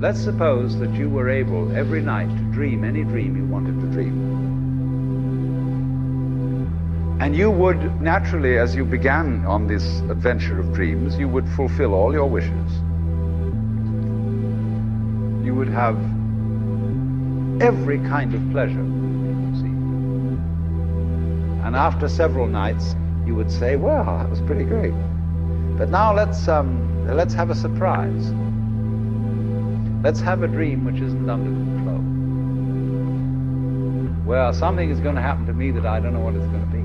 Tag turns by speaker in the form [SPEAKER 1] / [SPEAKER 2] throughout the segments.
[SPEAKER 1] Let's suppose that you were able every night to dream any dream you wanted to dream. And you would naturally, as you began on this adventure of dreams, you would fulfill all your wishes. You would have every kind of pleasure, you see. And after several nights, you would say, well, that was pretty great. But now let's, um, let's have a surprise. Let's have a dream which isn't under control. Well, something is going to happen to me that I don't know what it's going to be.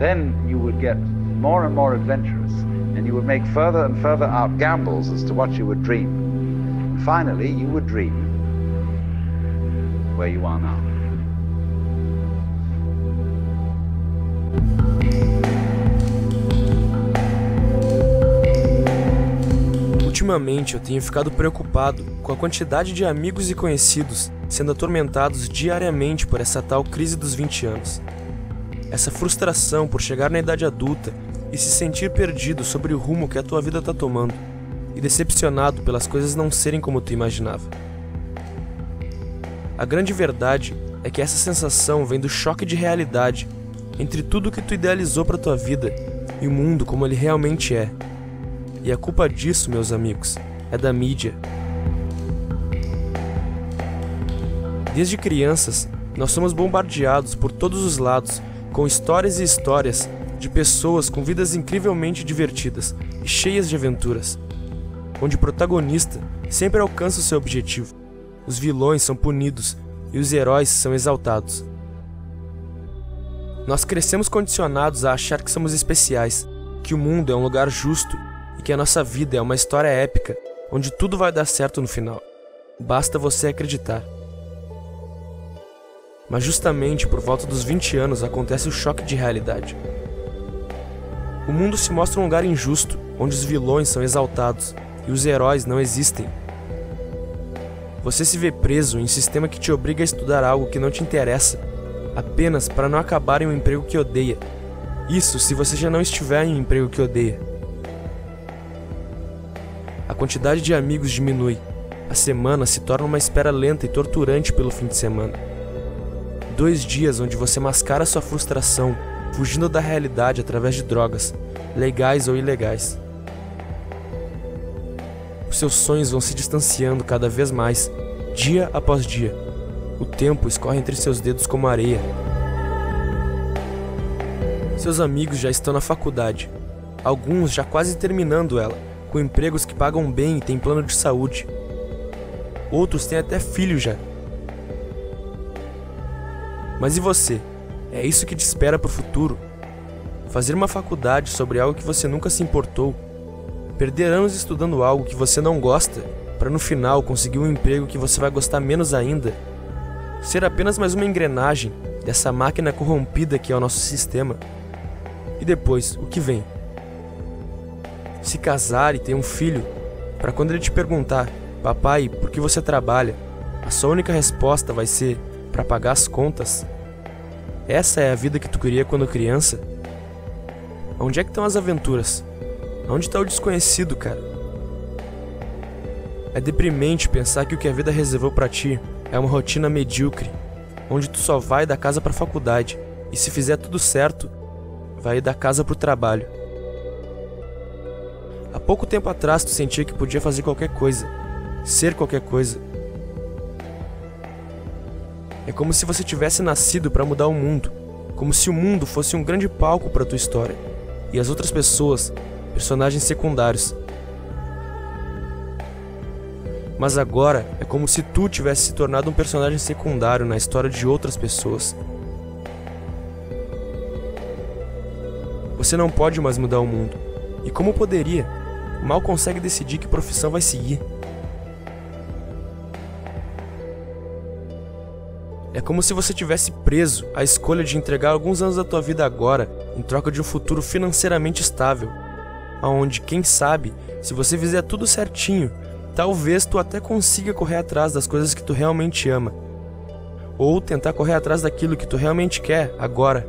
[SPEAKER 1] Then you would get more and more adventurous, and you would make further and further out gambles as to what you would dream. Finally, you would dream where you are now.
[SPEAKER 2] Ultimamente eu tenho ficado preocupado com a quantidade de amigos e conhecidos sendo atormentados diariamente por essa tal crise dos 20 anos. Essa frustração por chegar na idade adulta e se sentir perdido sobre o rumo que a tua vida está tomando e decepcionado pelas coisas não serem como tu imaginava. A grande verdade é que essa sensação vem do choque de realidade entre tudo que tu idealizou para tua vida e o mundo como ele realmente é. E a culpa disso, meus amigos, é da mídia. Desde crianças, nós somos bombardeados por todos os lados com histórias e histórias de pessoas com vidas incrivelmente divertidas e cheias de aventuras, onde o protagonista sempre alcança o seu objetivo, os vilões são punidos e os heróis são exaltados. Nós crescemos condicionados a achar que somos especiais, que o mundo é um lugar justo e que a nossa vida é uma história épica onde tudo vai dar certo no final. Basta você acreditar. Mas justamente por volta dos 20 anos acontece o choque de realidade. O mundo se mostra um lugar injusto, onde os vilões são exaltados e os heróis não existem. Você se vê preso em um sistema que te obriga a estudar algo que não te interessa, apenas para não acabar em um emprego que odeia. Isso se você já não estiver em um emprego que odeia. A quantidade de amigos diminui. A semana se torna uma espera lenta e torturante pelo fim de semana. Dois dias onde você mascara sua frustração, fugindo da realidade através de drogas, legais ou ilegais. Seus sonhos vão se distanciando cada vez mais, dia após dia. O tempo escorre entre seus dedos como areia. Seus amigos já estão na faculdade, alguns já quase terminando ela, com empregos que pagam bem e têm plano de saúde. Outros têm até filho já. Mas e você? É isso que te espera para o futuro? Fazer uma faculdade sobre algo que você nunca se importou? Perder anos estudando algo que você não gosta, para no final conseguir um emprego que você vai gostar menos ainda? Ser apenas mais uma engrenagem dessa máquina corrompida que é o nosso sistema? E depois, o que vem? Se casar e ter um filho, para quando ele te perguntar, papai, por que você trabalha? A sua única resposta vai ser para pagar as contas? Essa é a vida que tu queria quando criança? Onde é que estão as aventuras? Onde está o desconhecido, cara? É deprimente pensar que o que a vida reservou para ti é uma rotina medíocre, onde tu só vai da casa para faculdade e se fizer tudo certo, vai da casa pro trabalho. Há pouco tempo atrás tu sentia que podia fazer qualquer coisa, ser qualquer coisa, é como se você tivesse nascido para mudar o mundo, como se o mundo fosse um grande palco para tua história e as outras pessoas, personagens secundários. Mas agora é como se tu tivesse se tornado um personagem secundário na história de outras pessoas. Você não pode mais mudar o mundo. E como poderia? Mal consegue decidir que profissão vai seguir. É como se você tivesse preso à escolha de entregar alguns anos da tua vida agora em troca de um futuro financeiramente estável, aonde, quem sabe, se você fizer tudo certinho, talvez tu até consiga correr atrás das coisas que tu realmente ama. Ou tentar correr atrás daquilo que tu realmente quer agora.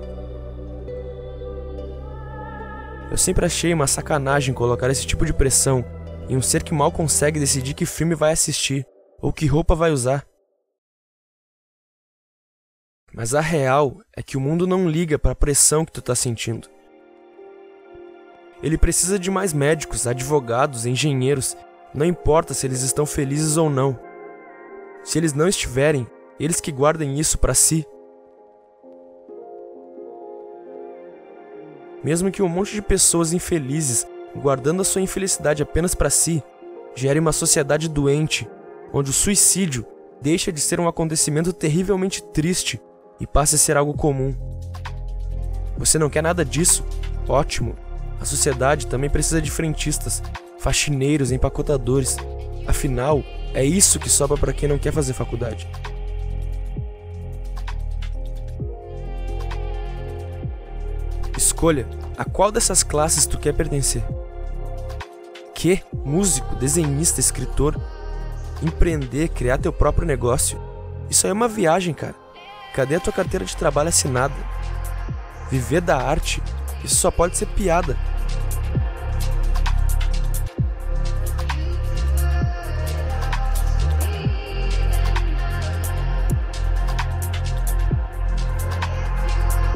[SPEAKER 2] Eu sempre achei uma sacanagem colocar esse tipo de pressão em um ser que mal consegue decidir que filme vai assistir ou que roupa vai usar. Mas a real é que o mundo não liga para a pressão que tu tá sentindo. Ele precisa de mais médicos, advogados, engenheiros, não importa se eles estão felizes ou não. Se eles não estiverem, eles que guardem isso para si. Mesmo que um monte de pessoas infelizes, guardando a sua infelicidade apenas para si, gere uma sociedade doente, onde o suicídio deixa de ser um acontecimento terrivelmente triste e passe a ser algo comum. Você não quer nada disso? Ótimo. A sociedade também precisa de frentistas, faxineiros, empacotadores. Afinal, é isso que sobra para quem não quer fazer faculdade. Escolha a qual dessas classes tu quer pertencer. Que? Músico, desenhista, escritor? Empreender, criar teu próprio negócio? Isso aí é uma viagem, cara. Cadê a tua carteira de trabalho assinada? Viver da arte? Isso só pode ser piada.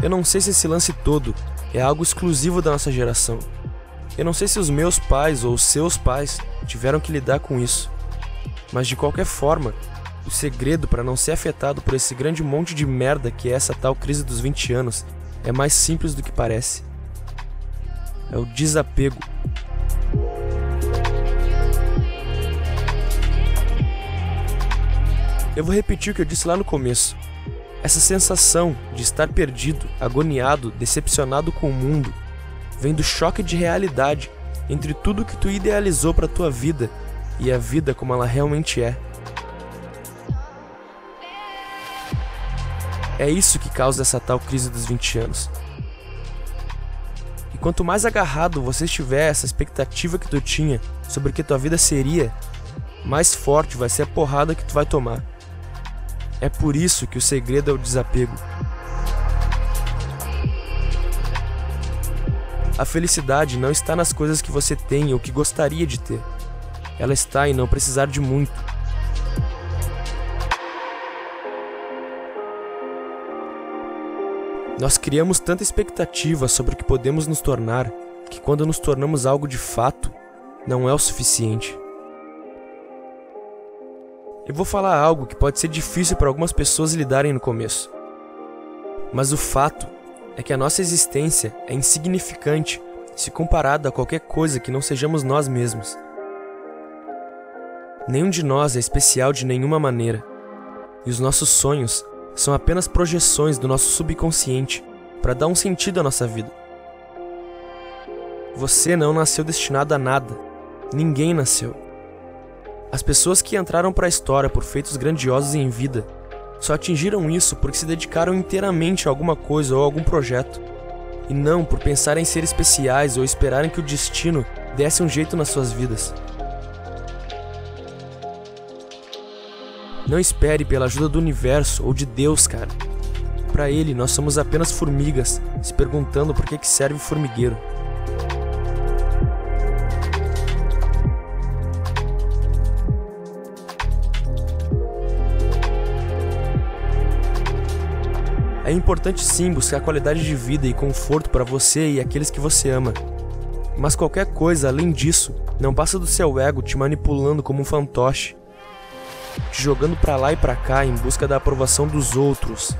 [SPEAKER 2] Eu não sei se esse lance todo é algo exclusivo da nossa geração. Eu não sei se os meus pais ou os seus pais tiveram que lidar com isso. Mas de qualquer forma, o segredo para não ser afetado por esse grande monte de merda que é essa tal crise dos 20 anos é mais simples do que parece. É o desapego. Eu vou repetir o que eu disse lá no começo. Essa sensação de estar perdido, agoniado, decepcionado com o mundo, vem do choque de realidade entre tudo que tu idealizou para tua vida e a vida como ela realmente é. É isso que causa essa tal crise dos 20 anos. Quanto mais agarrado você estiver essa expectativa que tu tinha sobre o que tua vida seria, mais forte vai ser a porrada que tu vai tomar. É por isso que o segredo é o desapego. A felicidade não está nas coisas que você tem ou que gostaria de ter. Ela está em não precisar de muito. Nós criamos tanta expectativa sobre o que podemos nos tornar que, quando nos tornamos algo de fato, não é o suficiente. Eu vou falar algo que pode ser difícil para algumas pessoas lidarem no começo. Mas o fato é que a nossa existência é insignificante se comparada a qualquer coisa que não sejamos nós mesmos. Nenhum de nós é especial de nenhuma maneira, e os nossos sonhos são apenas projeções do nosso subconsciente para dar um sentido à nossa vida. Você não nasceu destinado a nada. Ninguém nasceu. As pessoas que entraram para a história por feitos grandiosos em vida só atingiram isso porque se dedicaram inteiramente a alguma coisa ou a algum projeto, e não por pensar em ser especiais ou esperarem que o destino desse um jeito nas suas vidas. Não espere pela ajuda do universo ou de Deus, cara. Para ele, nós somos apenas formigas, se perguntando por que, que serve o formigueiro. É importante sim buscar qualidade de vida e conforto para você e aqueles que você ama. Mas qualquer coisa além disso não passa do seu ego te manipulando como um fantoche jogando para lá e para cá em busca da aprovação dos outros.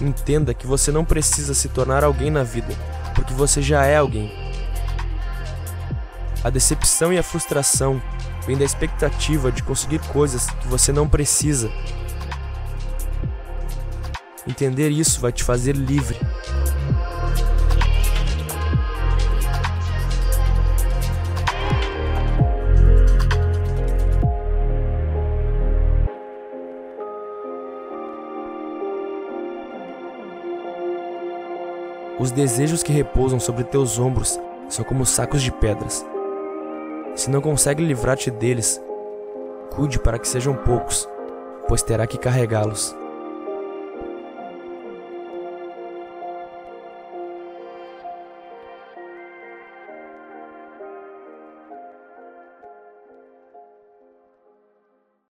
[SPEAKER 2] Entenda que você não precisa se tornar alguém na vida, porque você já é alguém. A decepção e a frustração vêm da expectativa de conseguir coisas que você não precisa. Entender isso vai te fazer livre. Os desejos que repousam sobre teus ombros são como sacos de pedras. Se não consegue livrar-te deles, cuide para que sejam poucos, pois terá que carregá-los.